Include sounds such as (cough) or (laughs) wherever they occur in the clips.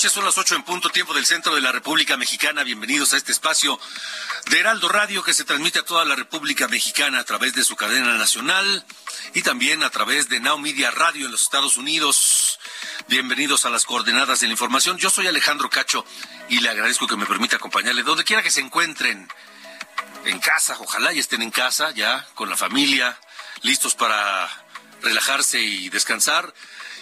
Noches. Son las ocho en punto, tiempo del centro de la República Mexicana. Bienvenidos a este espacio de Heraldo Radio que se transmite a toda la República Mexicana a través de su cadena nacional y también a través de Now Media Radio en los Estados Unidos. Bienvenidos a las coordenadas de la información. Yo soy Alejandro Cacho y le agradezco que me permita acompañarle donde quiera que se encuentren. En casa, ojalá y estén en casa ya con la familia, listos para relajarse y descansar.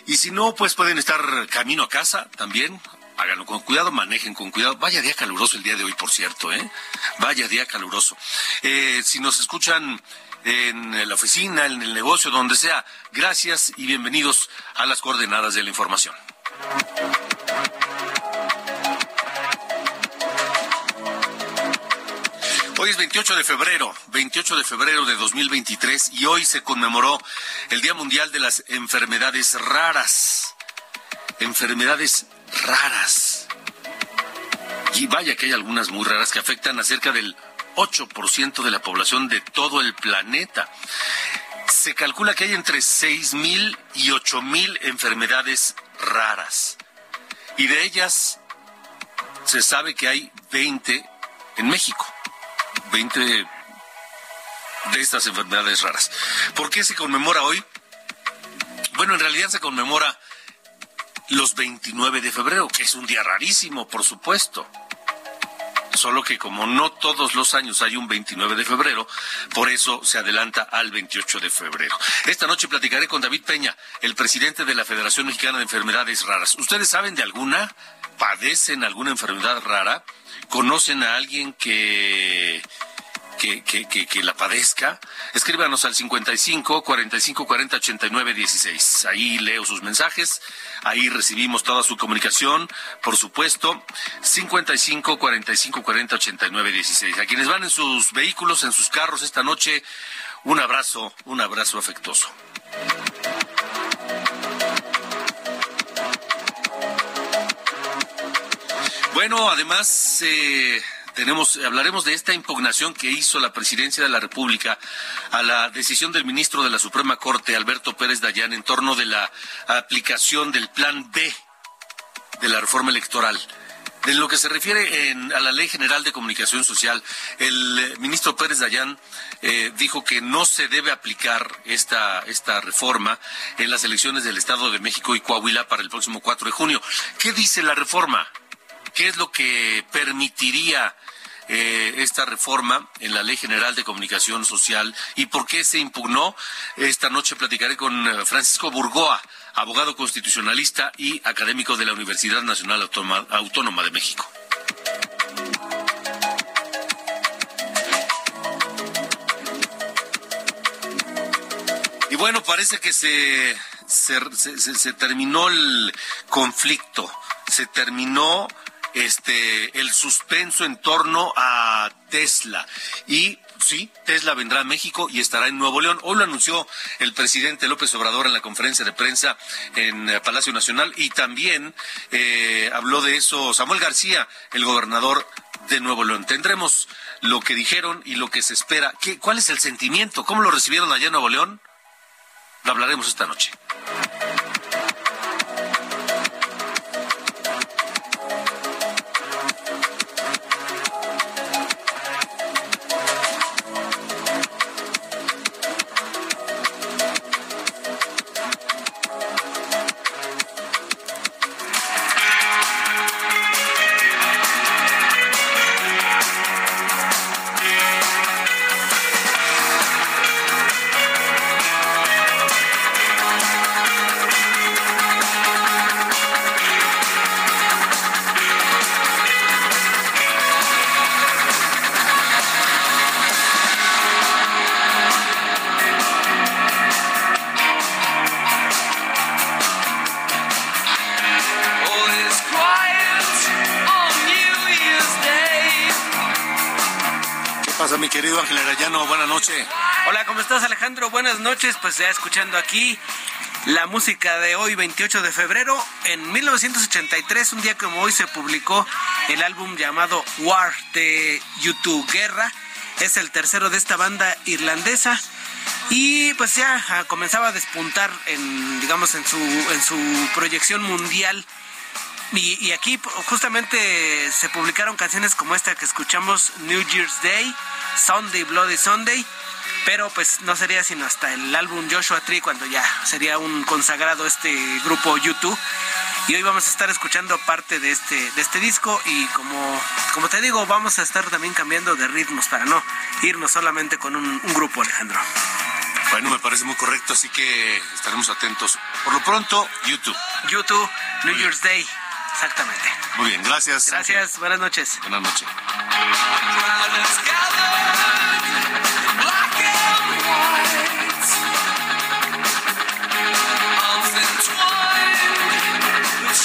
Y si no, pues pueden estar camino a casa también. Háganlo con cuidado, manejen con cuidado. Vaya día caluroso el día de hoy, por cierto, ¿eh? Vaya día caluroso. Eh, si nos escuchan en la oficina, en el negocio, donde sea, gracias y bienvenidos a las coordenadas de la información. Hoy es 28 de febrero, 28 de febrero de 2023 y hoy se conmemoró el Día Mundial de las Enfermedades Raras. Enfermedades raras. Y vaya que hay algunas muy raras que afectan a cerca del 8% de la población de todo el planeta. Se calcula que hay entre 6.000 y 8.000 enfermedades raras. Y de ellas se sabe que hay 20 en México. 20 de estas enfermedades raras. ¿Por qué se conmemora hoy? Bueno, en realidad se conmemora los 29 de febrero, que es un día rarísimo, por supuesto. Solo que como no todos los años hay un 29 de febrero, por eso se adelanta al 28 de febrero. Esta noche platicaré con David Peña, el presidente de la Federación Mexicana de Enfermedades Raras. ¿Ustedes saben de alguna? ¿Padecen alguna enfermedad rara? ¿Conocen a alguien que, que, que, que, la padezca? Escríbanos al 55 45 40 89 16. Ahí leo sus mensajes, ahí recibimos toda su comunicación, por supuesto. 55 45 40 89 16. A quienes van en sus vehículos, en sus carros esta noche, un abrazo, un abrazo afectuoso. Bueno, además eh, tenemos, hablaremos de esta impugnación que hizo la Presidencia de la República a la decisión del ministro de la Suprema Corte, Alberto Pérez Dayán, en torno de la aplicación del Plan B de la reforma electoral. De lo que se refiere en, a la Ley General de Comunicación Social, el eh, ministro Pérez Dayán eh, dijo que no se debe aplicar esta, esta reforma en las elecciones del Estado de México y Coahuila para el próximo 4 de junio. ¿Qué dice la reforma? ¿Qué es lo que permitiría eh, esta reforma en la Ley General de Comunicación Social y por qué se impugnó? Esta noche platicaré con eh, Francisco Burgoa, abogado constitucionalista y académico de la Universidad Nacional Autónoma, de México. Y bueno, parece que se terminó el conflicto, se terminó este el suspenso en torno a Tesla y sí, Tesla vendrá a México y estará en Nuevo León. Hoy lo anunció el presidente López Obrador en la conferencia de prensa en eh, Palacio Nacional y también eh, habló de eso Samuel García, el gobernador de Nuevo León. Tendremos lo que dijeron y lo que se espera. ¿Qué, ¿Cuál es el sentimiento? ¿Cómo lo recibieron allá en Nuevo León? Lo hablaremos esta noche. Estás, Alejandro? Buenas noches. Pues ya escuchando aquí la música de hoy, 28 de febrero. En 1983, un día como hoy, se publicó el álbum llamado War de YouTube Guerra. Es el tercero de esta banda irlandesa. Y pues ya ah, comenzaba a despuntar en, digamos, en su, proyección mundial. Y, aquí justamente se publicaron canciones como esta que escuchamos, New Year's Day, Sunday, Bloody Sunday, pero pues no sería sino hasta el álbum Joshua Tree cuando ya sería un consagrado este grupo YouTube. Y hoy vamos a estar escuchando parte de este, de este disco y como, como te digo, vamos a estar también cambiando de ritmos para no irnos solamente con un, un grupo, Alejandro. Bueno, me parece muy correcto, así que estaremos atentos. Por lo pronto, YouTube. YouTube, New Year's Day. Exactamente. Muy bien, gracias. Gracias, buenas noches. Buenas noches.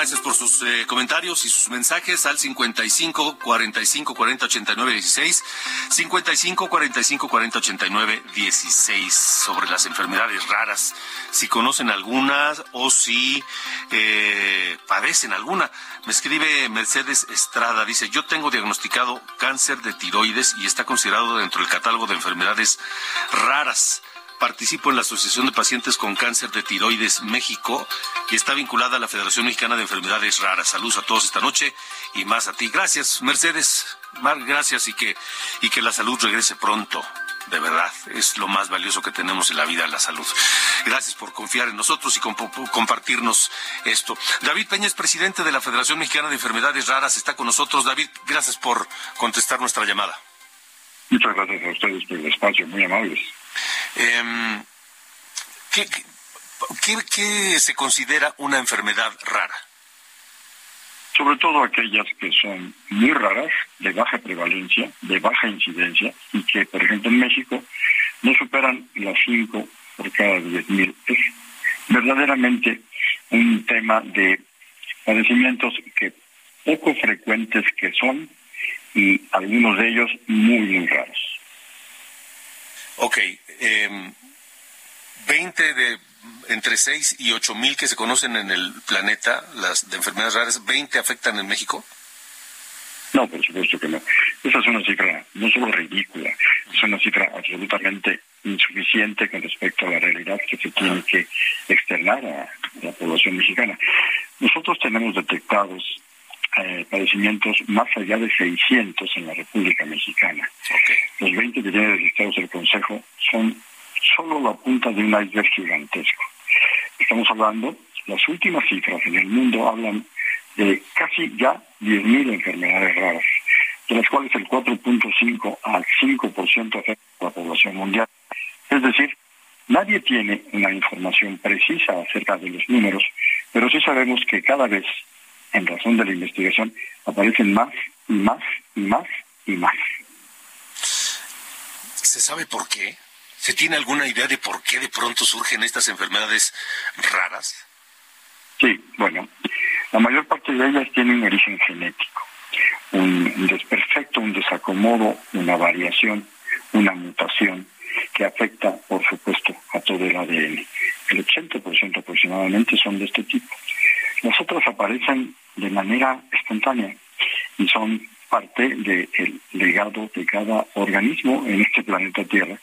Gracias por sus eh, comentarios y sus mensajes al 55 45 40 89 16, 55 45 40 89 16 sobre las enfermedades raras, si conocen algunas o si eh, padecen alguna. Me escribe Mercedes Estrada, dice, yo tengo diagnosticado cáncer de tiroides y está considerado dentro del catálogo de enfermedades raras participo en la Asociación de Pacientes con Cáncer de Tiroides México y está vinculada a la Federación Mexicana de Enfermedades Raras. Saludos a todos esta noche y más a ti. Gracias, Mercedes. Gracias y que, y que la salud regrese pronto. De verdad, es lo más valioso que tenemos en la vida, la salud. Gracias por confiar en nosotros y compartirnos esto. David Peña es presidente de la Federación Mexicana de Enfermedades Raras. Está con nosotros. David, gracias por contestar nuestra llamada. Muchas gracias a ustedes por el espacio, muy amables. ¿Qué, qué, qué se considera una enfermedad rara? Sobre todo aquellas que son muy raras, de baja prevalencia, de baja incidencia, y que, por ejemplo, en México no superan las 5 por cada 10.000. Es verdaderamente un tema de padecimientos que poco frecuentes que son y algunos de ellos muy, muy raros. Ok, eh, 20 de entre 6 y 8 mil que se conocen en el planeta, las de enfermedades raras, ¿20 afectan en México? No, por supuesto que no. Esa es una cifra no solo ridícula, es una cifra absolutamente insuficiente con respecto a la realidad que se tiene que externar a la población mexicana. Nosotros tenemos detectados eh, padecimientos más allá de 600 en la República Mexicana. Los 20 que tiene registrados el Consejo son solo la punta de un iceberg gigantesco. Estamos hablando, las últimas cifras en el mundo hablan de casi ya 10.000 enfermedades raras, de las cuales el 4.5 al 5% afecta a la población mundial. Es decir, nadie tiene una información precisa acerca de los números, pero sí sabemos que cada vez, en razón de la investigación, aparecen más y más y más y más. ¿Se sabe por qué? ¿Se tiene alguna idea de por qué de pronto surgen estas enfermedades raras? Sí, bueno, la mayor parte de ellas tienen origen genético, un desperfecto, un desacomodo, una variación, una mutación que afecta, por supuesto, a todo el ADN. El 80% aproximadamente son de este tipo. Las otras aparecen de manera espontánea y son parte del legado de cada organismo en este planeta Tierra,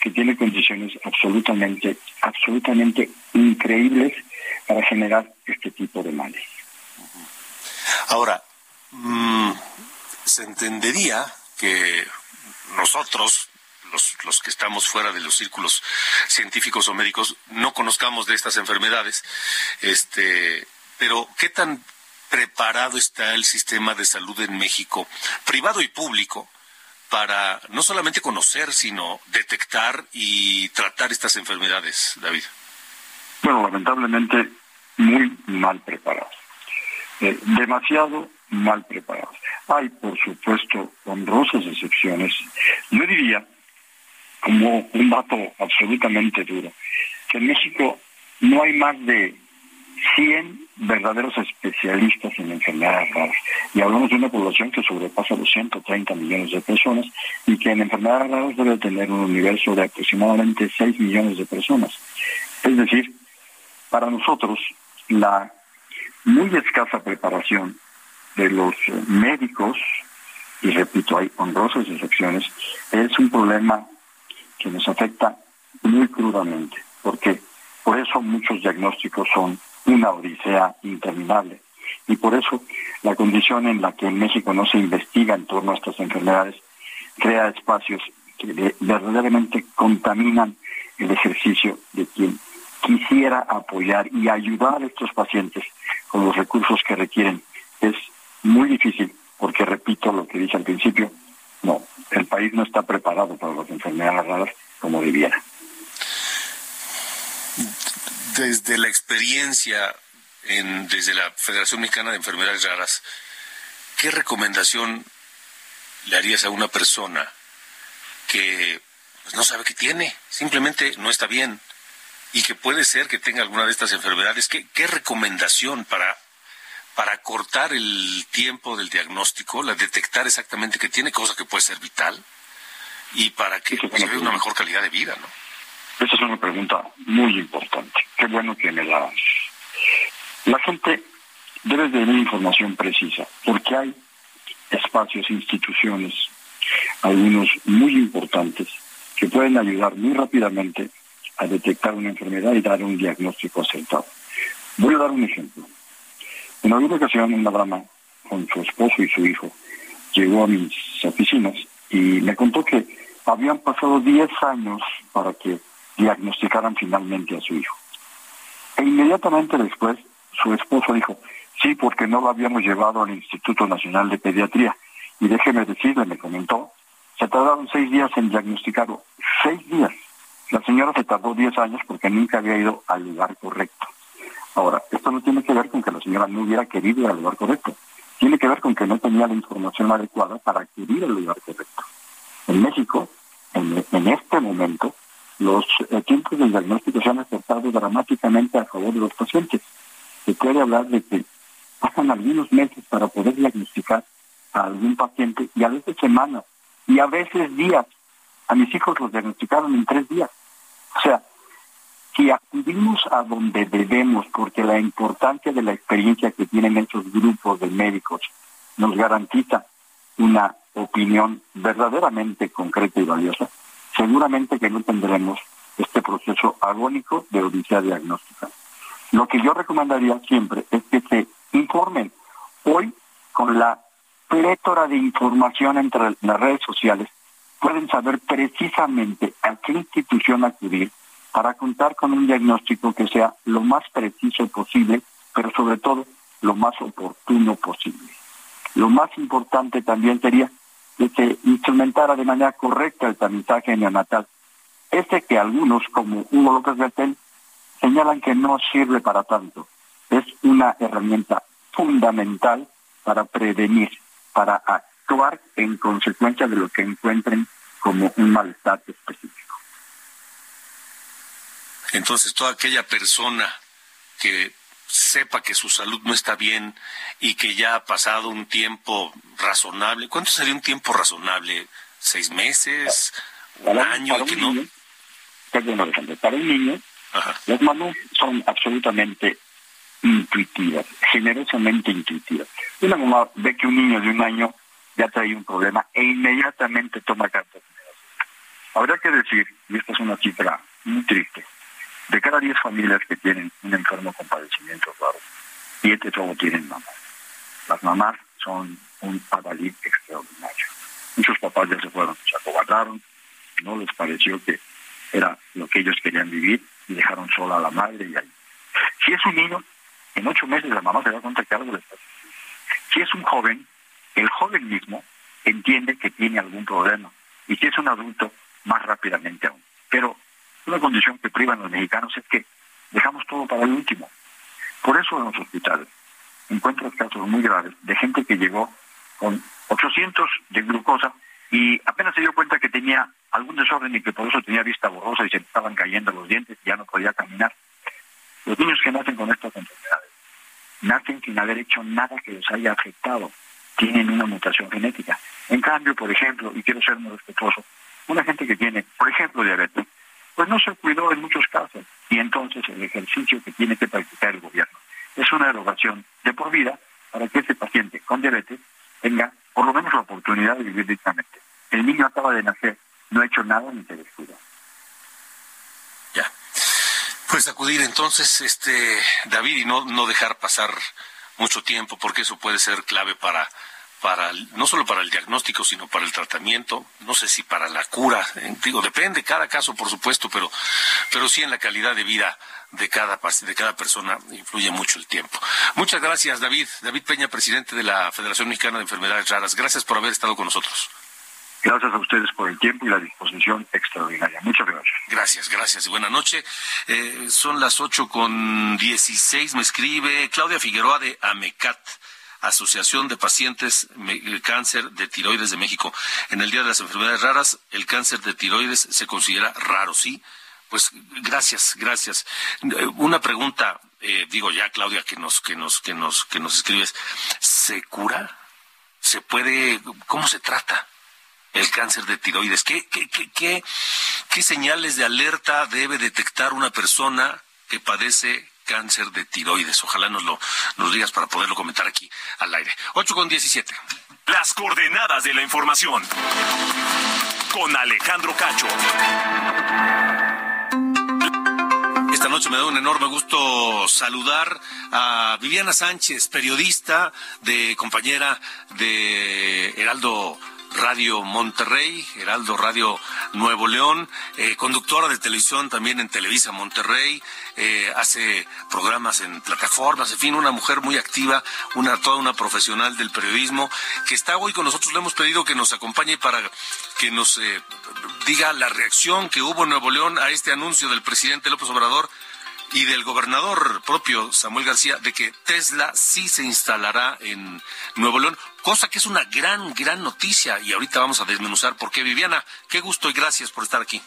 que tiene condiciones absolutamente, absolutamente increíbles para generar este tipo de males. Ahora, mm, se entendería que nosotros, los, los, que estamos fuera de los círculos científicos o médicos, no conozcamos de estas enfermedades, este, pero ¿qué tan preparado está el sistema de salud en México, privado y público, para no solamente conocer, sino detectar y tratar estas enfermedades, David? Bueno, lamentablemente muy mal preparado. eh, demasiado mal preparados. Hay, por supuesto, honrosas excepciones. Yo diría, como un dato absolutamente duro, que en México no hay más de 100 verdaderos especialistas en enfermedades raras. Y hablamos de una población que sobrepasa los 130 millones de personas y que en enfermedades raras debe tener un universo de aproximadamente 6 millones de personas. Es decir, para nosotros la muy escasa preparación de los médicos, y repito, hay honrosas excepciones, es un problema que nos afecta muy crudamente, porque por eso muchos diagnósticos son una odisea interminable. Y por eso la condición en la que en México no se investiga en torno a estas enfermedades crea espacios que verdaderamente contaminan el ejercicio de quien quisiera apoyar y ayudar a estos pacientes con los recursos que requieren. Es muy difícil porque, repito lo que dije al principio, no, el país no está preparado para las enfermedades raras como debiera. Desde la experiencia en, desde la Federación Mexicana de Enfermedades Raras, ¿qué recomendación le harías a una persona que pues, no sabe qué tiene? Simplemente no está bien y que puede ser que tenga alguna de estas enfermedades. ¿Qué, qué recomendación para, para cortar el tiempo del diagnóstico, la detectar exactamente que tiene, cosa que puede ser vital, y para que se vea una mejor calidad de vida, ¿no? Esa es una pregunta muy importante. Qué bueno que me la haces. La gente debe tener información precisa, porque hay espacios, instituciones, algunos muy importantes, que pueden ayudar muy rápidamente a detectar una enfermedad y dar un diagnóstico acertado. Voy a dar un ejemplo. En alguna ocasión una dama con su esposo y su hijo llegó a mis oficinas y me contó que habían pasado 10 años para que diagnosticaran finalmente a su hijo. E inmediatamente después su esposo dijo, sí, porque no lo habíamos llevado al Instituto Nacional de Pediatría. Y déjeme decirle, me comentó, se tardaron seis días en diagnosticarlo. Seis días. La señora se tardó 10 años porque nunca había ido al lugar correcto. Ahora, esto no tiene que ver con que la señora no hubiera querido ir al lugar correcto. Tiene que ver con que no tenía la información adecuada para acudir al lugar correcto. En México, en, este momento, los eh, tiempos de diagnóstico se han acertado dramáticamente a favor de los pacientes. Se puede hablar de que pasan algunos meses para poder diagnosticar a algún paciente y a veces semanas y a veces días. A mis hijos los diagnosticaron en tres días. O sea, si acudimos a donde debemos, porque la importancia de la experiencia que tienen esos grupos de médicos nos garantiza una opinión verdaderamente concreta y valiosa, seguramente que no tendremos este proceso agónico de odisea diagnóstica. Lo que yo recomendaría siempre es que se informen. Hoy, con la plétora de información entre las redes sociales, pueden saber precisamente a qué institución acudir para contar con un diagnóstico que sea lo más preciso posible, pero sobre todo lo más oportuno posible. Lo más importante también sería que se instrumentara de manera correcta el tamizaje neonatal. Este que algunos, como Hugo López Bertel, señalan que no sirve para tanto. Es una herramienta fundamental para prevenir, para actuar en consecuencia de lo que encuentren como un malestar específico. Entonces, toda aquella persona que sepa que su salud no está bien y que ya ha pasado un tiempo razonable, ¿cuánto sería un tiempo razonable? ¿Seis meses? ¿Un año? Para un niño, para un niño, las mamás son absolutamente intuitivas, generosamente intuitivas. Una mamá ve que un niño de un año ya trae un problema e inmediatamente toma cartas. Habría que decir, y esta es una cifra muy triste, de cada 10 familias que tienen un enfermo con padecimientos raros, 7 solo tienen mamás. Las mamás son un adalid extraordinario. Muchos papás ya se fueron, se acobardaron, no les pareció que era lo que ellos querían vivir y dejaron sola a la madre y ahí. Si es un niño, en ocho meses la mamá se da cuenta que algo le está Si es un joven, el joven mismo entiende que tiene algún problema. Y si es un adulto, más rápidamente aún. Pero una condición que priva a los mexicanos es que dejamos todo para el último. Por eso en los hospitales, encuentras casos muy graves de gente que llegó con 800 de glucosa y apenas se dio cuenta que tenía algún desorden y que por eso tenía vista borrosa y se estaban cayendo los dientes y ya no podía caminar. Los niños que nacen con estas enfermedades nacen sin haber hecho nada que les haya afectado, tienen una mutación genética. En cambio, por ejemplo, y quiero ser muy respetuoso, una gente que tiene, por ejemplo, diabetes, pues no se cuidó en muchos casos y entonces el ejercicio que tiene que practicar el gobierno es una erogación de por vida para que ese paciente con diabetes tenga por lo menos la oportunidad de vivir dignamente. El niño acaba de nacer, no ha hecho nada ni se descuida. Ya. Pues acudir entonces, este David, y no, no dejar pasar mucho tiempo, porque eso puede ser clave para para no solo para el diagnóstico, sino para el tratamiento, no sé si para la cura, eh, digo, depende cada caso, por supuesto, pero, pero sí en la calidad de vida de cada, de cada persona influye mucho el tiempo. Muchas gracias, David. David Peña, presidente de la Federación Mexicana de Enfermedades Raras. Gracias por haber estado con nosotros. Gracias a ustedes por el tiempo y la disposición extraordinaria. Muchas gracias. Gracias, gracias y buena noche. Eh, son las ocho con dieciséis. Me escribe Claudia Figueroa de AMECAT. Asociación de Pacientes Cáncer de Tiroides de México. En el Día de las Enfermedades Raras, el cáncer de tiroides se considera raro, ¿sí? Pues gracias, gracias. Una pregunta, eh, digo ya, Claudia, que nos, que nos, que nos, que nos escribes, ¿se cura? ¿Se puede? ¿Cómo se trata? el cáncer de tiroides. ¿Qué, qué, qué, qué, señales de alerta debe detectar una persona que padece cáncer de tiroides. Ojalá nos lo nos digas para poderlo comentar aquí al aire. 8 con 17. Las coordenadas de la información. Con Alejandro Cacho. Esta noche me da un enorme gusto saludar a Viviana Sánchez, periodista de compañera de Heraldo Radio Monterrey, Heraldo Radio Nuevo León, eh, conductora de televisión también en Televisa Monterrey, eh, hace programas en plataformas, en fin, una mujer muy activa, una toda una profesional del periodismo que está hoy con nosotros. Le hemos pedido que nos acompañe para que nos eh, diga la reacción que hubo en Nuevo León a este anuncio del presidente López Obrador y del gobernador propio Samuel García de que Tesla sí se instalará en Nuevo León, cosa que es una gran, gran noticia y ahorita vamos a desmenuzar por qué. Viviana, qué gusto y gracias por estar aquí.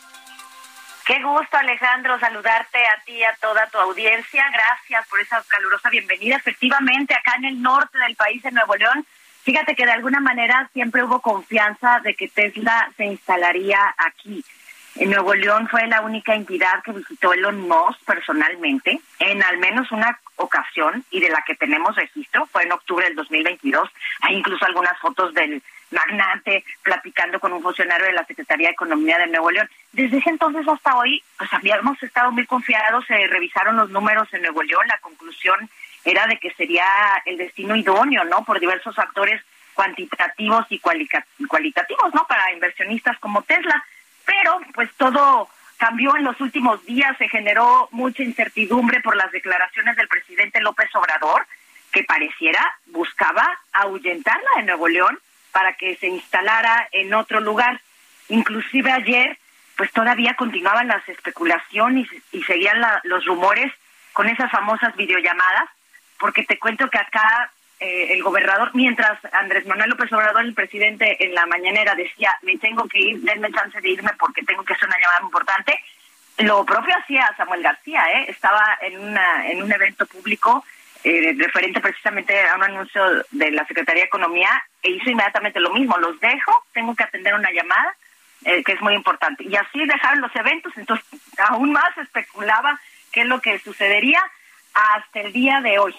Qué gusto, Alejandro, saludarte a ti y a toda tu audiencia. Gracias por esa calurosa bienvenida. Efectivamente, acá en el norte del país, en Nuevo León, fíjate que de alguna manera siempre hubo confianza de que Tesla se instalaría aquí. Nuevo León fue la única entidad que visitó Elon Musk personalmente en al menos una ocasión y de la que tenemos registro, fue en octubre del 2022. Hay incluso algunas fotos del magnate platicando con un funcionario de la Secretaría de Economía de Nuevo León. Desde ese entonces hasta hoy, pues habíamos estado muy confiados, se revisaron los números en Nuevo León, la conclusión era de que sería el destino idóneo, ¿no? Por diversos factores cuantitativos y cualitativos, ¿no? Para inversionistas como Tesla pero pues todo cambió en los últimos días, se generó mucha incertidumbre por las declaraciones del presidente López Obrador, que pareciera buscaba ahuyentarla de Nuevo León para que se instalara en otro lugar. Inclusive ayer, pues todavía continuaban las especulaciones y, seguían los rumores con esas famosas videollamadas, porque te cuento que acá eh, el gobernador, mientras Andrés Manuel López Obrador, el presidente, en la mañanera decía, me tengo que ir, denme chance de irme porque tengo que hacer una llamada importante, lo propio hacía Samuel García, ¿eh? estaba en, una, en un evento público eh, referente precisamente a un anuncio de la Secretaría de Economía e hizo inmediatamente lo mismo, los dejo, tengo que atender una llamada, eh, que es muy importante. Y así dejaron los eventos, entonces aún más especulaba qué es lo que sucedería hasta el día de hoy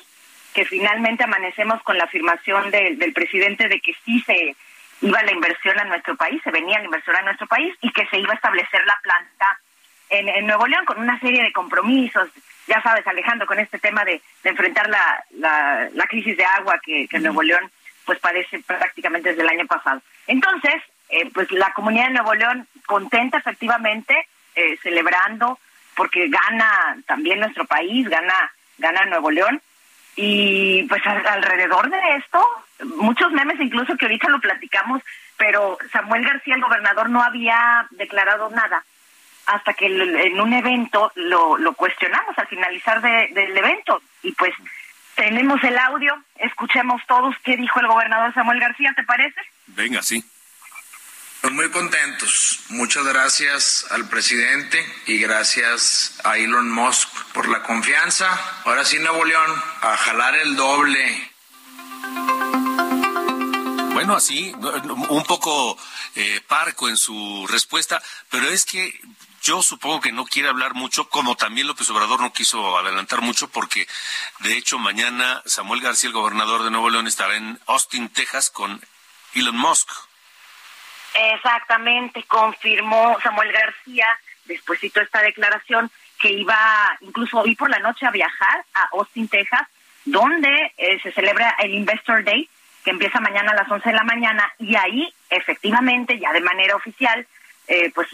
que finalmente amanecemos con la afirmación del presidente de que sí se iba la inversión a nuestro país, se venía la inversión a nuestro país y que se iba a establecer la planta en, Nuevo León con una serie de compromisos. Ya sabes, Alejandro, con este tema de, enfrentar la, la, crisis de agua que, que Nuevo León pues padece prácticamente desde el año pasado. Entonces, eh, pues la comunidad de Nuevo León contenta efectivamente, eh, celebrando, porque gana también nuestro país, gana, gana Nuevo León, y pues alrededor de esto, muchos memes incluso que ahorita lo platicamos, pero Samuel García, el gobernador, no había declarado nada hasta que en un evento lo, lo cuestionamos al finalizar del evento y pues tenemos el audio, escuchemos todos qué dijo el gobernador Samuel García, ¿te parece? Venga, sí. Muy contentos. Muchas gracias al presidente y gracias a Elon Musk por la confianza. Ahora sí, Nuevo León, a jalar el doble. Bueno, así, un poco eh, parco en su respuesta, pero es que yo supongo que no quiere hablar mucho, como también López Obrador no quiso adelantar mucho, porque de hecho mañana Samuel García, el gobernador de Nuevo León, estará en Austin, Texas, con Elon Musk. Exactamente, confirmó Samuel García, despuésito esta declaración, que iba incluso hoy por la noche a viajar a Austin, Texas, donde eh, se celebra el Investor Day, que empieza mañana a las 11 de la mañana, y ahí, efectivamente, ya de manera oficial, eh, pues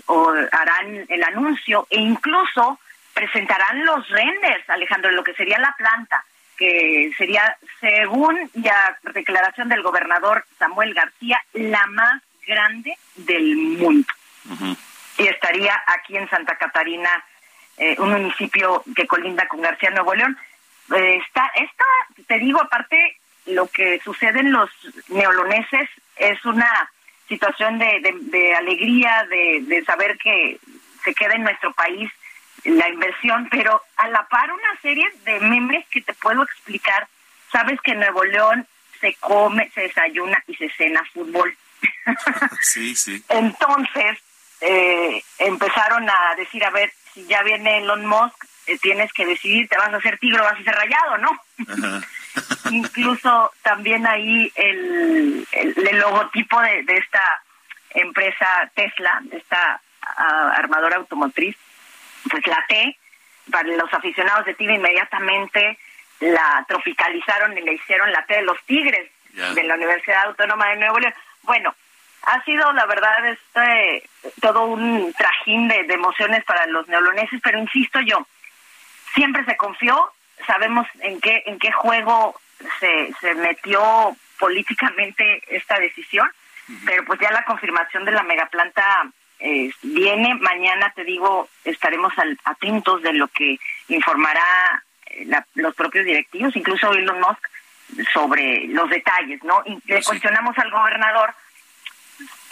harán el anuncio e incluso presentarán los renders, Alejandro, lo que sería la planta, que sería, según ya declaración del gobernador Samuel García, la más grande del mundo. Y estaría aquí en Santa Catarina, eh, un municipio que colinda con García Nuevo León. Eh, está, esta, te digo, aparte, lo que sucede en los neoloneses es una situación de, de, alegría, de, de saber que se queda en nuestro país la inversión, pero a la par una serie de memes que te puedo explicar. Sabes que en Nuevo León se come, se desayuna y se cena fútbol. (laughs) Sí, sí. Entonces eh, empezaron a decir, a ver, si ya viene Elon Musk, eh, tienes que decidir, te vas a hacer tigre o vas a ser rayado, ¿no? (laughs) (laughs) Incluso también ahí el, el, logotipo de, de, esta empresa Tesla, de esta armadora automotriz, pues la T, para los aficionados de TV inmediatamente la tropicalizaron y le hicieron la T de los Tigres de la Universidad Autónoma de Nuevo León. Bueno, ha sido la verdad este todo un trajín de, de emociones para los neoloneses, pero insisto yo, siempre se confió, sabemos en qué en qué juego se, se metió políticamente esta decisión, pero pues ya la confirmación de la megaplanta eh, viene. Mañana, te digo, estaremos al, atentos de lo que informará eh, los propios directivos, incluso Elon Musk, sobre los detalles, ¿no? Y le cuestionamos al gobernador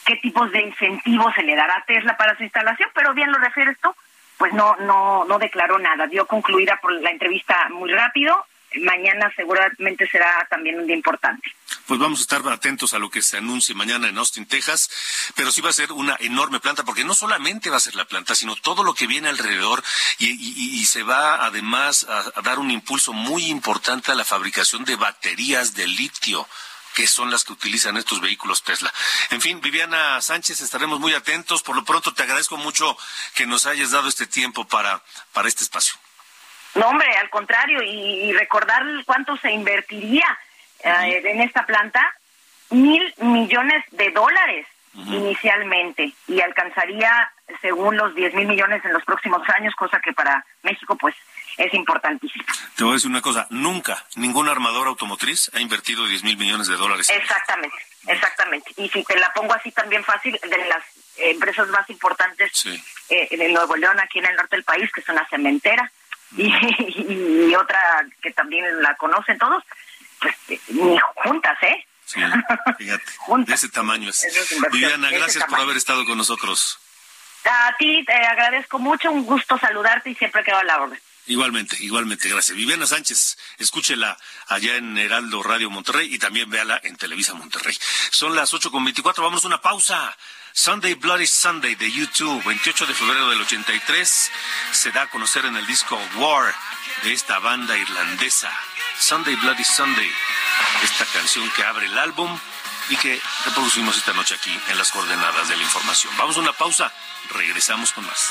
qué tipos de incentivos se le dará a Tesla para su instalación, pero bien lo refiere esto, pues no, no, no declaró nada. Dio concluida por la entrevista muy rápido. Mañana seguramente será también un día importante. Pues vamos a estar atentos a lo que se anuncie mañana en Austin, Texas, pero sí va a ser una enorme planta, porque no solamente va a ser la planta, sino todo lo que viene alrededor y, se va además a dar un impulso muy importante a la fabricación de baterías de litio que son las que utilizan estos vehículos Tesla. En fin, Viviana Sánchez, estaremos muy atentos. Por lo pronto, te agradezco mucho que nos hayas dado este tiempo para, para este espacio. No, hombre, al contrario, y, recordar cuánto se invertiría eh, en esta planta, mil millones de dólares inicialmente, y alcanzaría, según los diez mil millones en los próximos años, cosa que para México, pues, es importantísimo. Te voy a decir una cosa, nunca ningún armador automotriz ha invertido 10 mil millones de dólares. Exactamente, exactamente. Y si te la pongo así también fácil, de las empresas más importantes eh, en Nuevo León, aquí en el norte del país, que es una cementera, y, otra que también la conocen todos, pues ni juntas, ¿eh? Sí, fíjate, (laughs) de ese tamaño es. Viviana, gracias por haber estado con nosotros. A ti te agradezco mucho, un gusto saludarte y siempre quedo a la orden. Igualmente, igualmente, gracias. Viviana Sánchez, escúchela allá en Heraldo Radio Monterrey y también véala en Televisa Monterrey. Son las ocho con veinticuatro, vamos a una pausa. Sunday Bloody Sunday de YouTube, 28 de febrero del 83, se da a conocer en el disco War de esta banda irlandesa. Sunday Bloody Sunday, esta canción que abre el álbum y que reproducimos esta noche aquí en las coordenadas de la información. Vamos a una pausa, regresamos con más.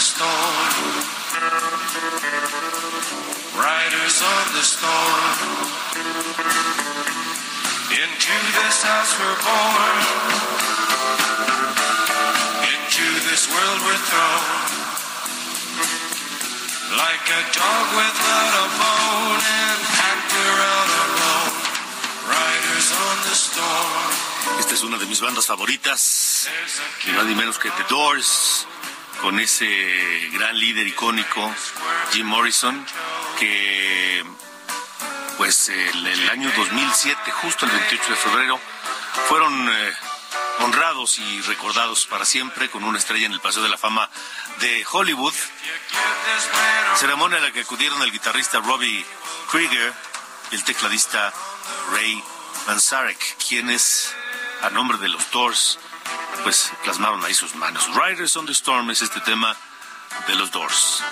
The storm. Riders on the storm. Into this house we're born. Into this world we're thrown. Like a dog without a bone and packed around alone. Riders on the storm. Esta es una de mis bandas favoritas, ni más ni menos que The Doors, con ese gran líder icónico, Jim Morrison, que pues el, el año 2007, justo el 28 de febrero, fueron eh, honrados y recordados para siempre con una estrella en el Paseo de la Fama de Hollywood. Ceremonia a la que acudieron el guitarrista Robbie Krieger y el tecladista Ray Manzarek, quienes a nombre de los Doors pues plasmaron ahí sus manos. Riders on the Storm es este tema de los Doors.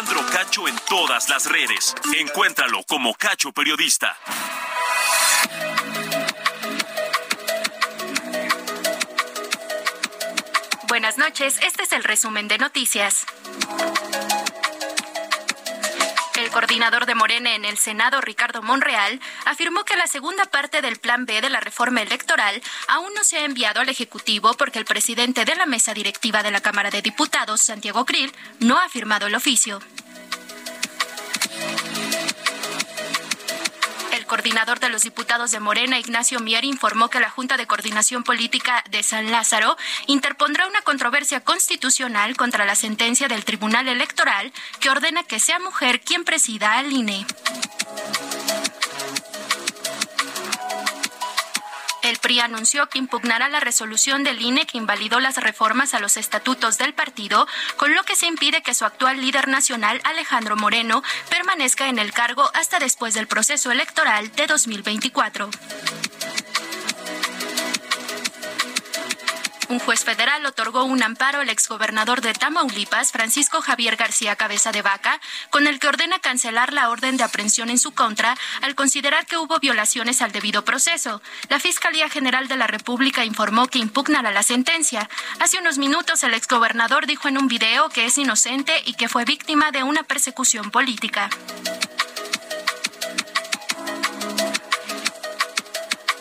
Alejandro Cacho en todas las redes. Encuéntralo como Cacho Periodista. Buenas noches, este es el resumen de noticias. El coordinador de Morena en el Senado, Ricardo Monreal, afirmó que la segunda parte del Plan B de la reforma electoral aún no se ha enviado al Ejecutivo porque el presidente de la mesa directiva de la Cámara de Diputados, Santiago Krill, no ha firmado el oficio. Coordinador de los diputados de Morena, Ignacio Mier, informó que la Junta de Coordinación Política de San Lázaro interpondrá una controversia constitucional contra la sentencia del Tribunal Electoral que ordena que sea mujer quien presida al INE. El PRI anunció que impugnará la resolución del INE que invalidó las reformas a los estatutos del partido, con lo que se impide que su actual líder nacional, Alejandro Moreno, permanezca en el cargo hasta después del proceso electoral de 2024. Un juez federal otorgó un amparo al exgobernador de Tamaulipas, Francisco Javier García Cabeza de Vaca, con el que ordena cancelar la orden de aprehensión en su contra al considerar que hubo violaciones al debido proceso. La Fiscalía General de la República informó que impugnará la sentencia. Hace unos minutos el exgobernador dijo en un video que es inocente y que fue víctima de una persecución política.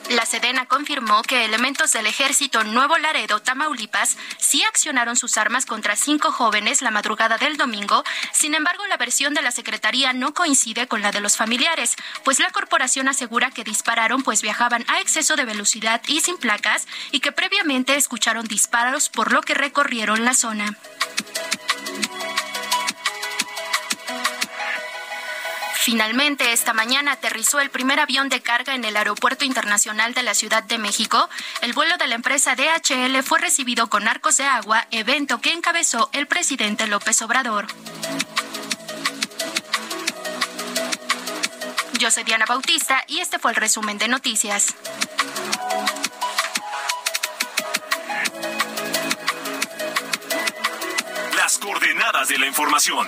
La Sedena confirmó que elementos del ejército Nuevo Laredo, Tamaulipas, sí accionaron sus armas contra cinco jóvenes la madrugada del domingo. Sin embargo, la versión de la Secretaría no coincide con la de los familiares, pues la corporación asegura que dispararon pues viajaban a exceso de velocidad y sin placas y que previamente escucharon disparos por lo que recorrieron la zona. Finalmente, esta mañana aterrizó el primer avión de carga en el Aeropuerto Internacional de la Ciudad de México. El vuelo de la empresa DHL fue recibido con arcos de agua, evento que encabezó el presidente López Obrador. Yo soy Diana Bautista y este fue el resumen de noticias. Las coordenadas de la información.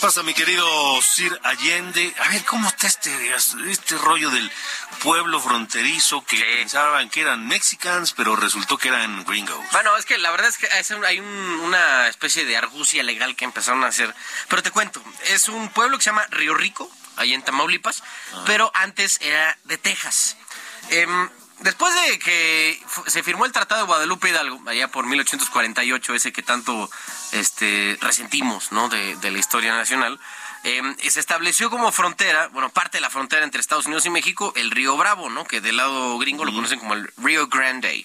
Pasa, mi querido Sir Allende? A ver, ¿cómo está este, este rollo del pueblo fronterizo que pensaban que eran mexicans, pero resultó que eran gringos? Bueno, es que la verdad es que hay un- una especie de argucia legal que empezaron a hacer. Pero te cuento, es un pueblo que se llama Río Rico, ahí en Tamaulipas, pero antes era de Texas. Em, después de que se firmó el Tratado de Guadalupe Hidalgo, allá por 1848, ese que tanto este, resentimos ¿no? de, de la historia nacional, y se estableció como frontera, bueno, parte de la frontera entre Estados Unidos y México, el río Bravo, ¿no? Que del lado gringo lo conocen como el Rio Grande.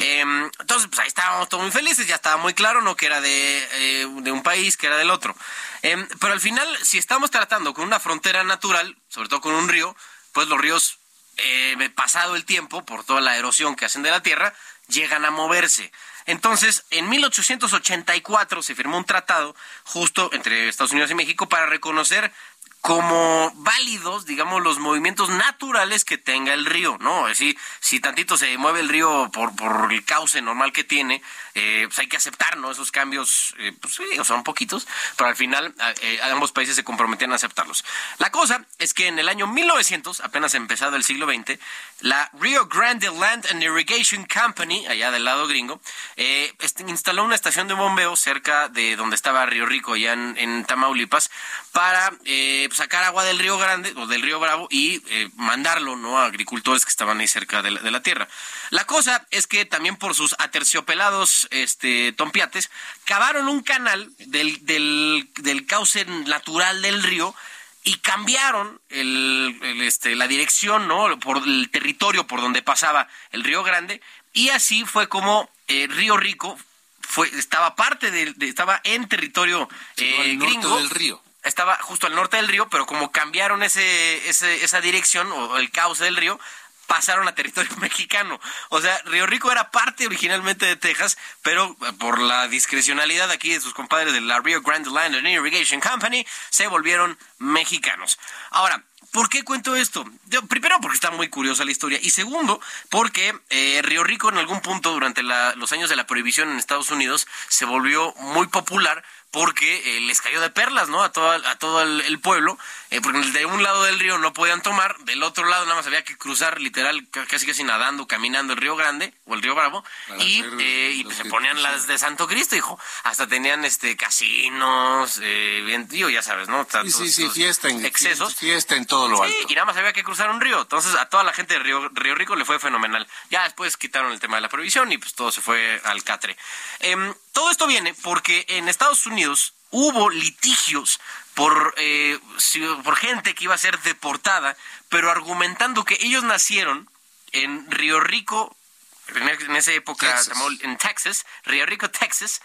Em, entonces, pues ahí estábamos todos muy felices, ya estaba muy claro, ¿no? Que era de, eh, de un país, que era del otro. Em, pero al final, si estamos tratando con una frontera natural, sobre todo con un río, pues los ríos, eh, pasado el tiempo, por toda la erosión que hacen de la tierra, llegan a moverse. Entonces, en 1884 se firmó un tratado justo entre Estados Unidos y México para reconocer como válidos, digamos, los movimientos naturales que tenga el río, ¿no? Es decir, si tantito se mueve el río por, por el cauce normal que tiene, eh, pues hay que aceptar, ¿no? Esos cambios, eh, pues sí, son poquitos, pero al final eh, ambos países se comprometían a aceptarlos. La cosa es que en el año 1900, apenas empezado el siglo XX, la Rio Grande Land and Irrigation Company, allá del lado gringo, eh, este, instaló una estación de bombeo cerca de donde estaba Río Rico, allá en Tamaulipas, para eh, sacar agua del Río Grande o del Río Bravo y eh, mandarlo ¿no? a agricultores que estaban ahí cerca de la, de la tierra. La cosa es que también por sus aterciopelados este, tompiates, cavaron un canal del, del, del cauce natural del río y cambiaron el, el, este, la dirección, ¿no? Por el territorio por donde pasaba el Río Grande y así fue como eh, Río Rico fue estaba parte del de- estaba en territorio eh, al norte gringo del río. Estaba justo al norte del río, pero como cambiaron ese, ese, esa dirección o el cauce del río, pasaron a territorio (laughs) mexicano. O sea, Río Rico era parte originalmente de Texas, pero eh, por la discrecionalidad aquí de sus compadres de la Rio Grande Land and Irrigation Company, se volvieron mexicanos. Ahora, ¿Por qué cuento esto? Primero, porque está muy curiosa la historia. Y segundo, porque eh, Río Rico en algún punto durante la- los años de la prohibición en Estados Unidos se volvió muy popular porque eh, les cayó de perlas, ¿no? A todo, a todo el, el pueblo, eh, porque de un lado del río no podían tomar, del otro lado nada más había que cruzar literal, ca- casi casi nadando, caminando el río Grande o el río Bravo, Para y, eh, y los se ponían las de Santo Cristo, hijo. Hasta tenían este casinos, eh, bien, digo, ya sabes, ¿no? Sí, Tantos sí, fiesta en, excesos. fiesta en todo lo Sí, alto. y nada más había que cruzar un río. Entonces a toda la gente de Río, Río Rico le fue fenomenal. Ya después quitaron el tema de la prohibición y pues todo se fue al catre. Todo esto viene porque en Estados Unidos hubo litigios por, eh, por gente que iba a ser deportada, pero argumentando que ellos nacieron en Río Rico, en, en esa época, Texas. En Texas, Río Rico, Texas,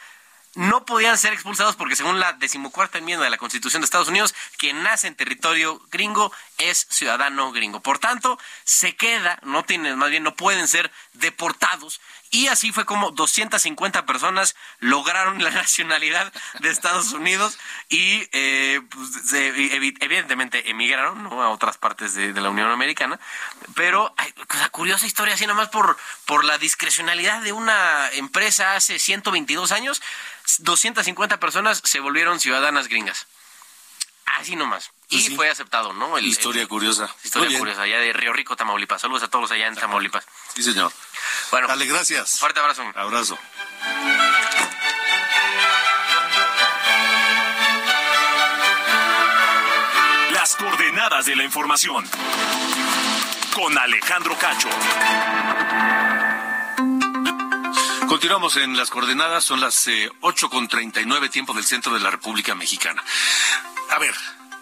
no podían ser expulsados porque según la decimocuarta enmienda de la Constitución de Estados Unidos, quien nace en territorio gringo es ciudadano gringo. Por tanto, se queda, no tienen, más bien no pueden ser deportados. Y así fue como 250 personas lograron la (laughs) nacionalidad de Estados Unidos y eh, pues, evidentemente emigraron ¿no? a otras partes de, de la Unión Americana. Pero, cosa curiosa historia, así nomás por, por la discrecionalidad de una empresa hace 122 años, 250 personas se volvieron ciudadanas gringas. Así nomás. Pues y sí. fue aceptado, ¿no? El- Historia el- curiosa. Historia curiosa, allá de Río Rico, Tamaulipas. Saludos a todos allá en Tamaulipas. Sí, señor. Bueno, Dale, gracias. fuerte abrazo. Abrazo. Las coordenadas de la información. Con Alejandro Cacho. Continuamos en las coordenadas, son las eh, 8 con 39 tiempo del centro de la República Mexicana. A ver,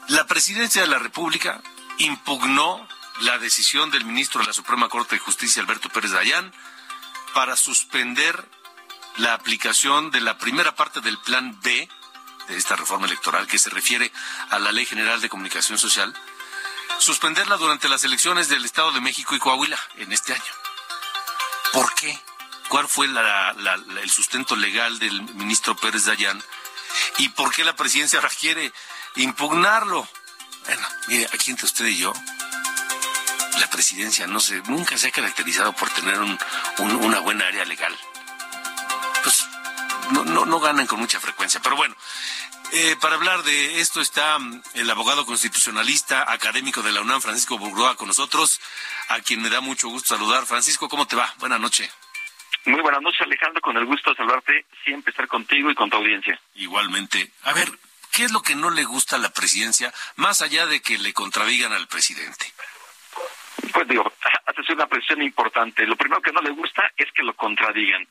la presidencia de la República impugnó la decisión del ministro de la Suprema Corte de Justicia, Alberto Pérez Dayán, para suspender la aplicación de la primera parte del plan B de esta reforma electoral que se refiere a la Ley General de Comunicación Social, suspenderla durante las elecciones del Estado de México y Coahuila en este año. ¿Por qué? ¿Cuál fue el sustento legal del ministro Pérez Dayán? ¿Y por qué la presidencia ahora quiere impugnarlo? Bueno, mire, aquí entre usted y yo, la presidencia no se, nunca se ha caracterizado por tener una buena área legal. Pues no, no, no ganan con mucha frecuencia. Pero bueno, eh, para hablar de esto está mm, el abogado constitucionalista académico de la UNAM, Francisco Burgoa, con nosotros, a quien me da mucho gusto saludar. Francisco, ¿cómo te va? Buenas noches. Muy buenas noches, Alejandro. Con el gusto de saludarte, siempre estar contigo y con tu audiencia. Igualmente. A ver, ¿qué es lo que no le gusta a la presidencia, más allá de que le contradigan al presidente? Pues digo, (laughs) hace una presión importante. Lo primero que no le gusta es que lo contradigan.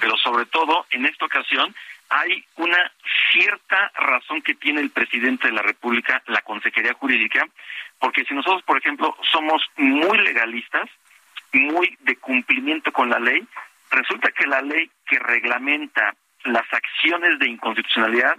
Pero sobre todo, en esta ocasión, hay una cierta razón que tiene el presidente de la República, la Consejería Jurídica, porque si nosotros, por ejemplo, somos muy legalistas, muy de cumplimiento con la ley, resulta que la ley que reglamenta las acciones de inconstitucionalidad,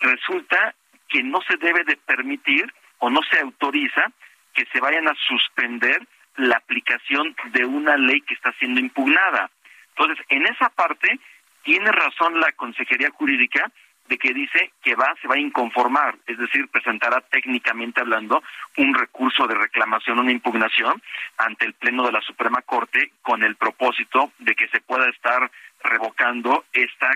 resulta que no se debe de permitir o no se autoriza que se vayan a suspender la aplicación de una ley que está siendo impugnada. Entonces, en esa parte, tiene razón la Consejería Jurídica de que dice que va, se va a inconformar, es decir, presentará técnicamente hablando un recurso de reclamación, una impugnación ante el Pleno de la Suprema Corte con el propósito de que se pueda estar revocando esta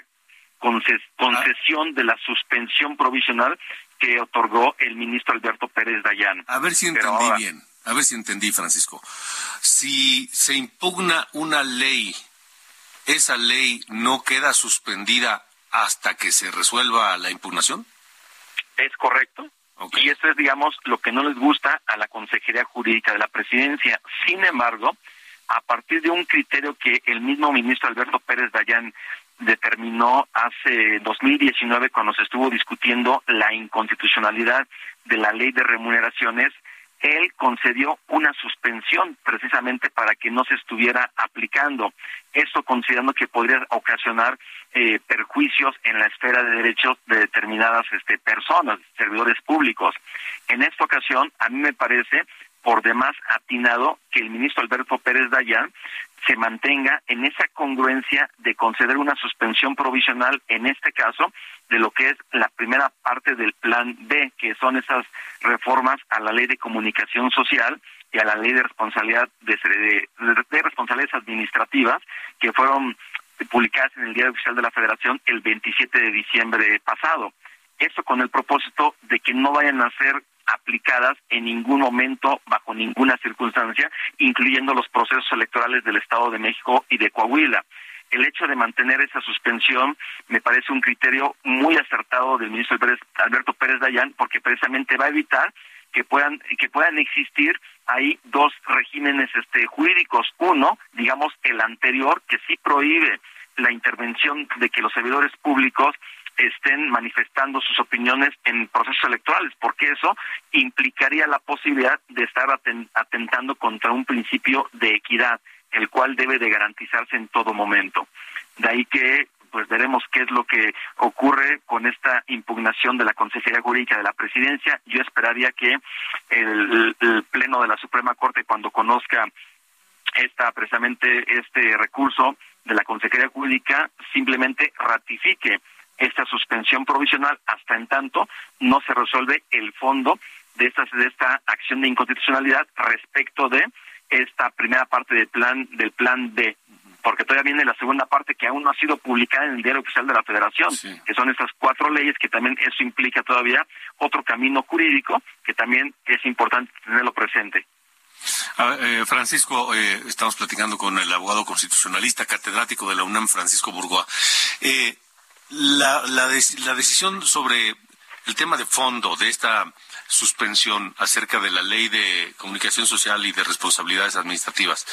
concesión de la suspensión provisional que otorgó el ministro Alberto Pérez Dayán. A ver si entendí bien, a ver si entendí, Francisco. Si se impugna una ley esa ley no queda suspendida hasta que se resuelva la impugnación? Es correcto. Y esto es, digamos, lo que no les gusta a la Consejería Jurídica de la Presidencia. Sin embargo, a partir de un criterio que el mismo ministro Alberto Pérez Dayán determinó hace 2019 cuando se estuvo discutiendo la inconstitucionalidad de la ley de remuneraciones, él concedió una suspensión precisamente para que no se estuviera aplicando. Esto considerando que podría ocasionar eh, perjuicios en la esfera de derechos de determinadas este, personas, servidores públicos. En esta ocasión, a mí me parece por demás atinado que el ministro Alberto Pérez Dayán se mantenga en esa congruencia de conceder una suspensión provisional, en este caso, de lo que es la primera parte del plan B, que son esas reformas a la ley de comunicación social y a la ley de responsabilidad de, de responsabilidades administrativas que fueron publicadas en el Diario Oficial de la Federación el 27 de diciembre pasado. Esto con el propósito de que no vayan a ser aplicadas en ningún momento, bajo ninguna circunstancia, incluyendo los procesos electorales del Estado de México y de Coahuila. El hecho de mantener esa suspensión me parece un criterio muy acertado del ministro Alberto Pérez Dayán, porque precisamente va a evitar que puedan que puedan existir ahí dos regímenes este jurídicos uno digamos el anterior que sí prohíbe la intervención de que los servidores públicos estén manifestando sus opiniones en procesos electorales, porque eso implicaría la posibilidad de estar atentando contra un principio de equidad, el cual debe de garantizarse en todo momento. De ahí que pues veremos qué es lo que ocurre con esta impugnación de la Consejería Jurídica de la Presidencia. Yo esperaría que el, el Pleno de la Suprema Corte, cuando conozca esta precisamente este recurso de la Consejería Jurídica, simplemente ratifique esta suspensión provisional hasta en tanto no se resuelve el fondo de esta, de esta acción de inconstitucionalidad respecto de esta primera parte del plan del plan B porque todavía viene la segunda parte que aún no ha sido publicada en el diario oficial de la Federación, que son estas cuatro leyes que también eso implica todavía otro camino jurídico que también es importante tenerlo presente. Eh, Francisco, eh, estamos platicando con el abogado constitucionalista catedrático de la UNAM, Francisco Burgoa. Eh, la, la, la decisión sobre el tema de fondo de esta suspensión acerca de la ley de comunicación social y de responsabilidades administrativas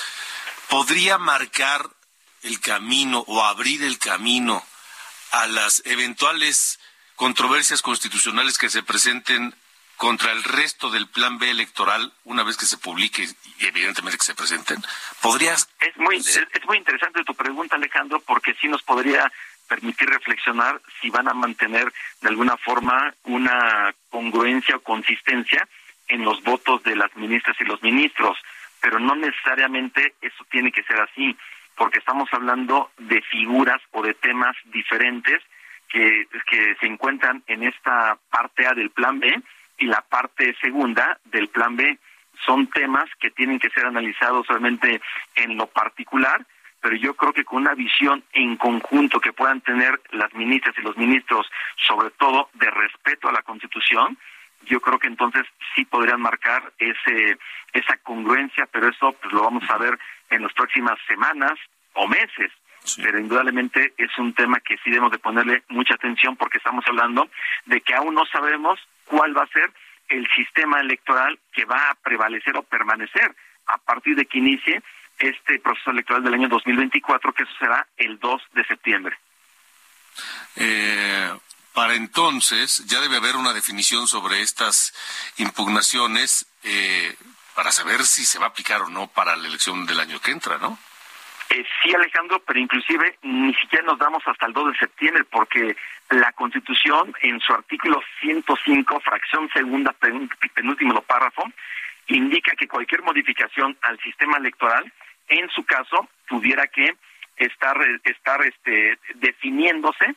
podría marcar el camino o abrir el camino a las eventuales controversias constitucionales que se presenten contra el resto del plan B electoral una vez que se publique y evidentemente que se presenten? ¿Podrías? Es muy, es muy interesante tu pregunta, Alejandro, porque sí nos podría permitir reflexionar si van a mantener de alguna forma una congruencia o consistencia en los votos de las ministras y los ministros, pero no necesariamente eso tiene que ser así, porque estamos hablando de figuras o de temas diferentes que, que se encuentran en esta parte A del plan B y la parte segunda del plan B. Son temas que tienen que ser analizados solamente en lo particular, pero yo creo que con una visión en conjunto que puedan tener las ministras y los ministros, sobre todo de respeto a la Constitución, yo creo que entonces sí podrían marcar ese esa congruencia, pero eso pues lo vamos a ver en las próximas semanas o meses. Pero indudablemente es un tema que sí debemos de ponerle mucha atención porque estamos hablando de que aún no sabemos cuál va a ser el sistema electoral que va a prevalecer o permanecer a partir de que inicie este proceso electoral del año 2024, que eso será el 2 de septiembre. Eh, para entonces ya debe haber una definición sobre estas impugnaciones eh, para saber si se va a aplicar o no para la elección del año que entra, ¿no? Eh, sí, Alejandro, pero inclusive ni siquiera nos damos hasta el 2 de septiembre porque la Constitución en su artículo 105, fracción segunda, penúltimo párrafo, indica que cualquier modificación al sistema electoral, en su caso, tuviera que estar, estar este, definiéndose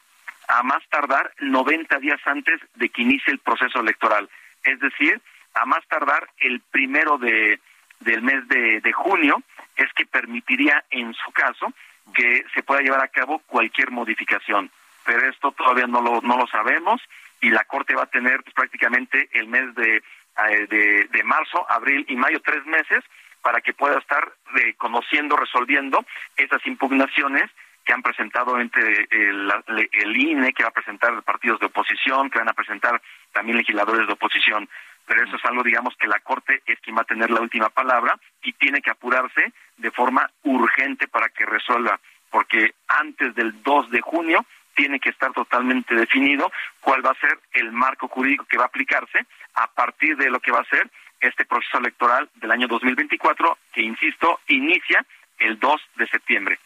a más tardar 90 días antes de que inicie el proceso electoral. Es decir, a más tardar el primero de, del mes de, de junio, es que permitiría, en su caso, que se pueda llevar a cabo cualquier modificación. Pero esto todavía no lo, no lo sabemos y la Corte va a tener pues, prácticamente el mes de, eh, de, de, marzo, abril y mayo, tres meses, para que pueda estar eh, conociendo, resolviendo esas impugnaciones que han presentado entre el, el, INE, que va a presentar partidos de oposición, que van a presentar también legisladores de oposición. Pero eso es algo, digamos, que la Corte es quien va a tener la última palabra y tiene que apurarse de forma urgente para que resuelva, porque antes del 2 de junio tiene que estar totalmente definido cuál va a ser el marco jurídico que va a aplicarse a partir de lo que va a ser este proceso electoral del año 2024, que, insisto, inicia el 2 de septiembre.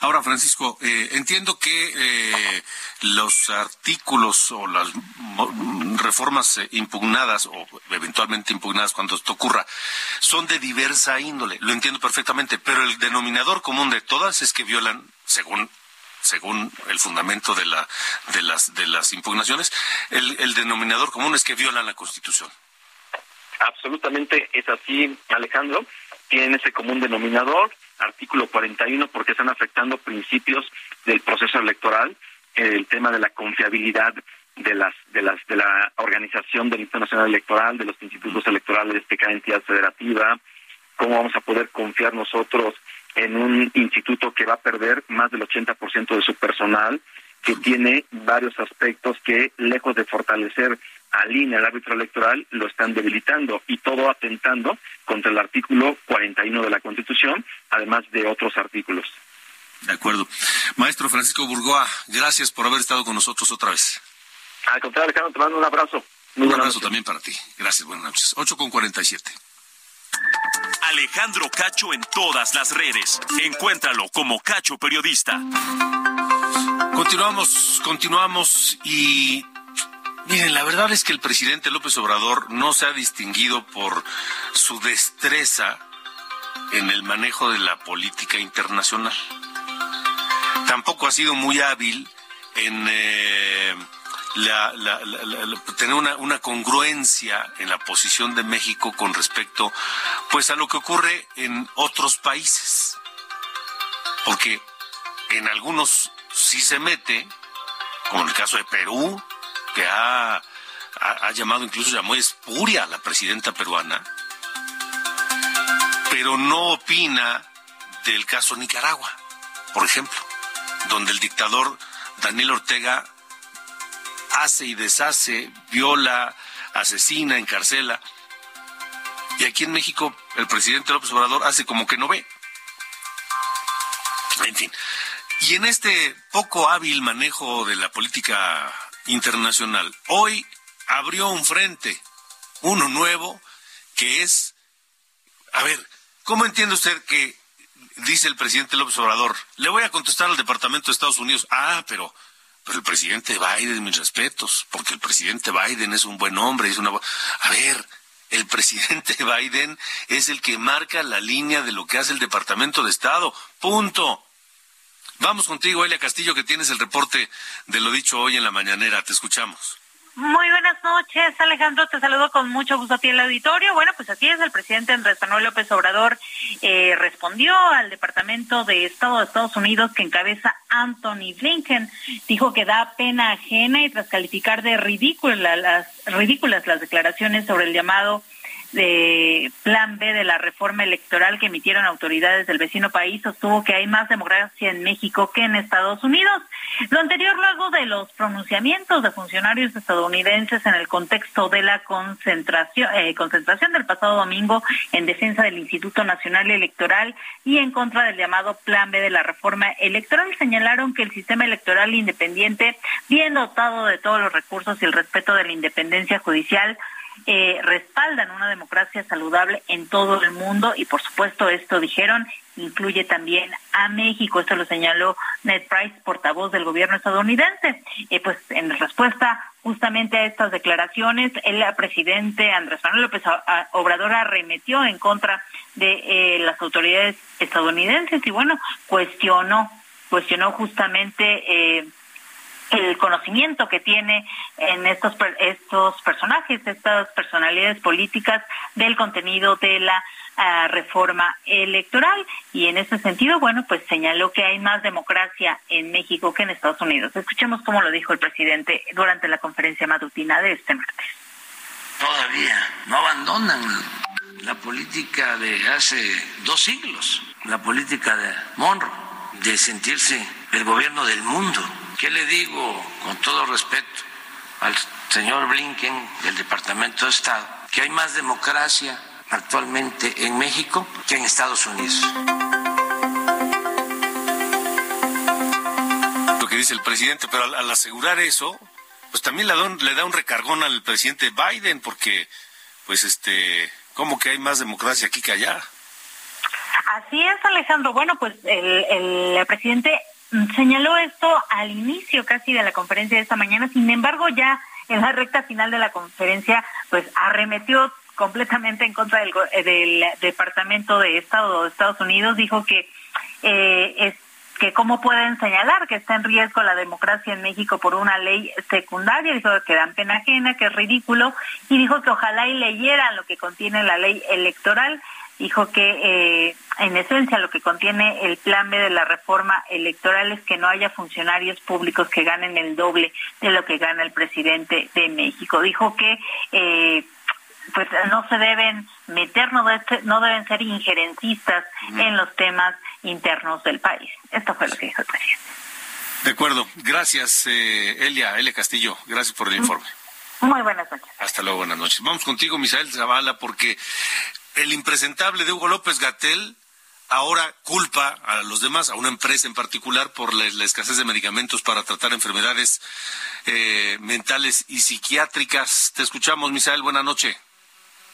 Ahora, Francisco, eh, entiendo que eh, los artículos o las reformas eh, impugnadas o eventualmente impugnadas cuando esto ocurra son de diversa índole. Lo entiendo perfectamente, pero el denominador común de todas es que violan, según según el fundamento de la de las de las impugnaciones, el, el denominador común es que violan la Constitución. Absolutamente es así, Alejandro. Tienen ese común denominador artículo 41 porque están afectando principios del proceso electoral, el tema de la confiabilidad de las de las de la organización del Instituto Nacional Electoral, de los institutos electorales de cada entidad federativa, cómo vamos a poder confiar nosotros en un instituto que va a perder más del 80% de su personal, que tiene varios aspectos que lejos de fortalecer al INE, al árbitro electoral, lo están debilitando y todo atentando contra el artículo 41 de la Constitución, además de otros artículos. De acuerdo. Maestro Francisco Burgoa, gracias por haber estado con nosotros otra vez. Al contrario, Alejandro, te mando un abrazo. un abrazo también para ti. Gracias, buenas noches. 8 con 47. Alejandro Cacho en todas las redes. Encuéntralo como Cacho Periodista. Continuamos, continuamos y Miren, la verdad es que el presidente López Obrador no se ha distinguido por su destreza en el manejo de la política internacional. Tampoco ha sido muy hábil en eh, tener una, una, congruencia en la posición de México con respecto pues a lo que ocurre en otros países. Porque en algunos sí se mete, como en el caso de Perú, que ha, llamado, incluso llamó espuria a la presidenta peruana, pero no opina del caso Nicaragua, por ejemplo, donde el dictador Daniel Ortega hace y deshace, viola, asesina, encarcela. Y aquí en México el presidente López Obrador hace como que no ve. En fin. Y en este poco hábil manejo de la política internacional. Hoy abrió un frente, uno nuevo, que es, a ver, ¿cómo entiende usted que dice el presidente López Obrador? Le voy a contestar al Departamento de Estados Unidos. Ah, pero, pero el presidente Biden, mis respetos, porque el presidente Biden es un buen hombre, es una... A ver, el presidente (laughs) Biden es el que marca la línea de lo que hace el Departamento de Estado. Punto. Vamos contigo, Elia Castillo, que tienes el reporte de lo dicho hoy en la mañanera. Te escuchamos. Muy buenas noches, Alejandro. Te saludo con mucho gusto a ti en el auditorio. Bueno, pues así es, el presidente Andrés Manuel López Obrador eh, respondió al Departamento de Estado de Estados Unidos que encabeza Anthony Blinken. Dijo que da pena ajena y tras calificar de ridícula las, ridículas las declaraciones sobre el llamado de Plan B de la reforma electoral que emitieron autoridades del vecino país sostuvo que hay más democracia en México que en Estados Unidos. Lo anterior luego de los pronunciamientos de funcionarios estadounidenses en el contexto de la concentración, eh, concentración del pasado domingo en defensa del Instituto Nacional Electoral y en contra del llamado Plan B de la reforma electoral, señalaron que el sistema electoral independiente, bien dotado de todos los recursos y el respeto de la independencia judicial, eh, respaldan una democracia saludable en todo el mundo y por supuesto esto dijeron incluye también a México. Esto lo señaló Ned Price, portavoz del gobierno estadounidense. Eh, pues en respuesta justamente a estas declaraciones, el presidente Andrés Manuel López Obrador arremetió en contra de eh, las autoridades estadounidenses y bueno, cuestionó, cuestionó justamente eh, el conocimiento que tiene en estos estos personajes, estas personalidades políticas del contenido de la ah, reforma electoral y en ese sentido, bueno, pues señaló que hay más democracia en México que en Estados Unidos. Escuchemos cómo lo dijo el presidente durante la conferencia matutina de este martes. Todavía no abandonan la política de hace dos siglos, la política de Monroe, de sentirse el gobierno del mundo ¿Qué le digo con todo respeto al señor Blinken del Departamento de Estado? Que hay más democracia actualmente en México que en Estados Unidos. Lo que dice el presidente, pero al, asegurar eso, pues también le da, un, le da un recargón al presidente Biden, porque, pues, este, ¿cómo que hay más democracia aquí que allá? Así es, Alejandro. Bueno, pues el, el presidente señaló esto al inicio casi de la conferencia de esta mañana, sin embargo ya en la recta final de la conferencia pues arremetió completamente en contra del, del Departamento de Estado de Estados Unidos, dijo que eh, es que cómo pueden señalar que está en riesgo la democracia en México por una ley secundaria, dijo que dan pena ajena, que es ridículo, y dijo que ojalá y leyeran lo que contiene la ley electoral dijo que eh, en esencia lo que contiene el plan B de la reforma electoral es que no haya funcionarios públicos que ganen el doble de lo que gana el presidente de México. Dijo que eh, pues no se deben meter, no, no deben ser injerencistas en los temas internos del país. Esto fue lo que dijo el presidente. De acuerdo. Gracias, eh, Elia, Elia Castillo. Gracias por el informe. Muy buenas noches. Hasta luego, buenas noches. Vamos contigo, Misael Zavala, porque el impresentable de Hugo López Gatel ahora culpa a los demás, a una empresa en particular, por la, escasez de medicamentos para tratar enfermedades eh, mentales y psiquiátricas. Te escuchamos, Misael. Buenas noches.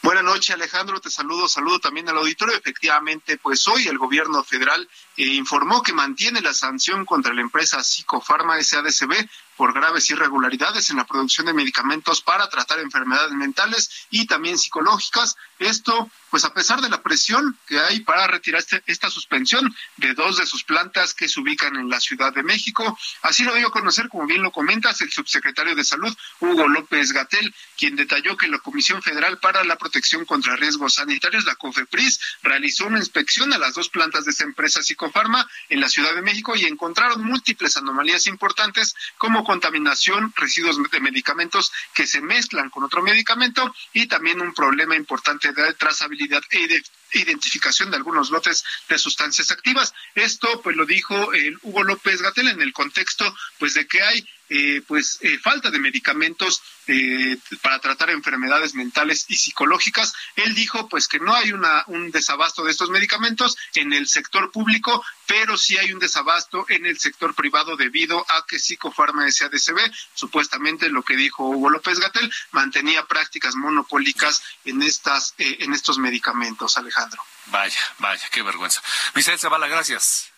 Buenas noches, Alejandro. Te saludo, saludo también al auditorio. Efectivamente, pues hoy el gobierno federal informó que mantiene la sanción contra la empresa Psicofarma SADCB por graves irregularidades en la producción de medicamentos para tratar enfermedades mentales y también psicológicas. Esto, pues a pesar de la presión que hay para retirar este, esta suspensión de dos de sus plantas que se ubican en la Ciudad de México. Así lo dio a conocer, como bien lo comentas, el subsecretario de Salud, Hugo López Gatel, quien detalló que la Comisión Federal para la Protección contra Riesgos Sanitarios, la COFEPRIS, realizó una inspección a las dos plantas de esta empresa Psicofarma en la Ciudad de México y encontraron múltiples anomalías importantes como contaminación, residuos de medicamentos que se mezclan con otro medicamento y también un problema importante de trazabilidad e de identificación de algunos lotes de sustancias activas. Esto pues lo dijo el Hugo López Gatel en el contexto pues de que hay eh, pues eh, falta de medicamentos eh, para tratar enfermedades mentales y psicológicas. Él dijo pues que no hay una, un desabasto de estos medicamentos en el sector público, pero sí hay un desabasto en el sector privado debido a que Psicofarma SADCB, supuestamente lo que dijo Hugo López Gatel, mantenía prácticas monopólicas en estas en estos medicamentos, Alejandro. Vaya, vaya, qué vergüenza. Misael Zavala, gracias.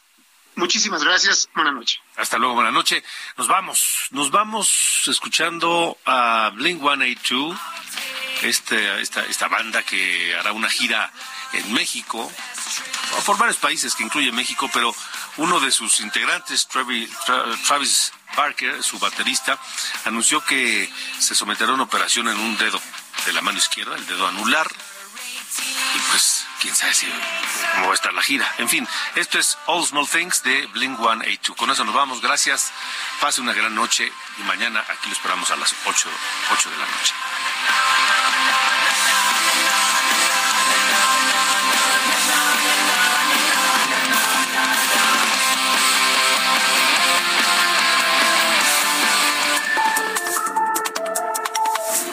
Muchísimas gracias. Buenas noches. Hasta luego, buenas noches. Nos vamos, nos vamos escuchando a Blink 182 este, esta, esta banda que hará una gira en México, por varios países que incluye México, pero uno de sus integrantes, Travis, Travis su baterista, anunció que se someterá a una operación en un dedo de la mano izquierda, el dedo anular, pues quién sabe si cómo va a estar la gira. En fin, esto es All Small Things de Blink 182. Con eso nos vamos. Gracias. Pase una gran noche y mañana aquí lo esperamos a las 8, 8 de la noche.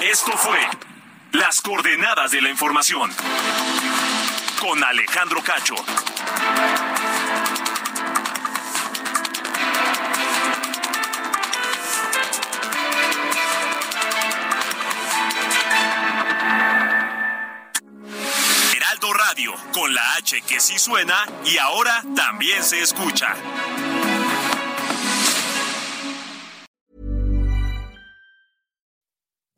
Esto fue Las coordenadas de la información con Alejandro Cacho. Heraldo Radio, con la H que sí suena y ahora también se escucha.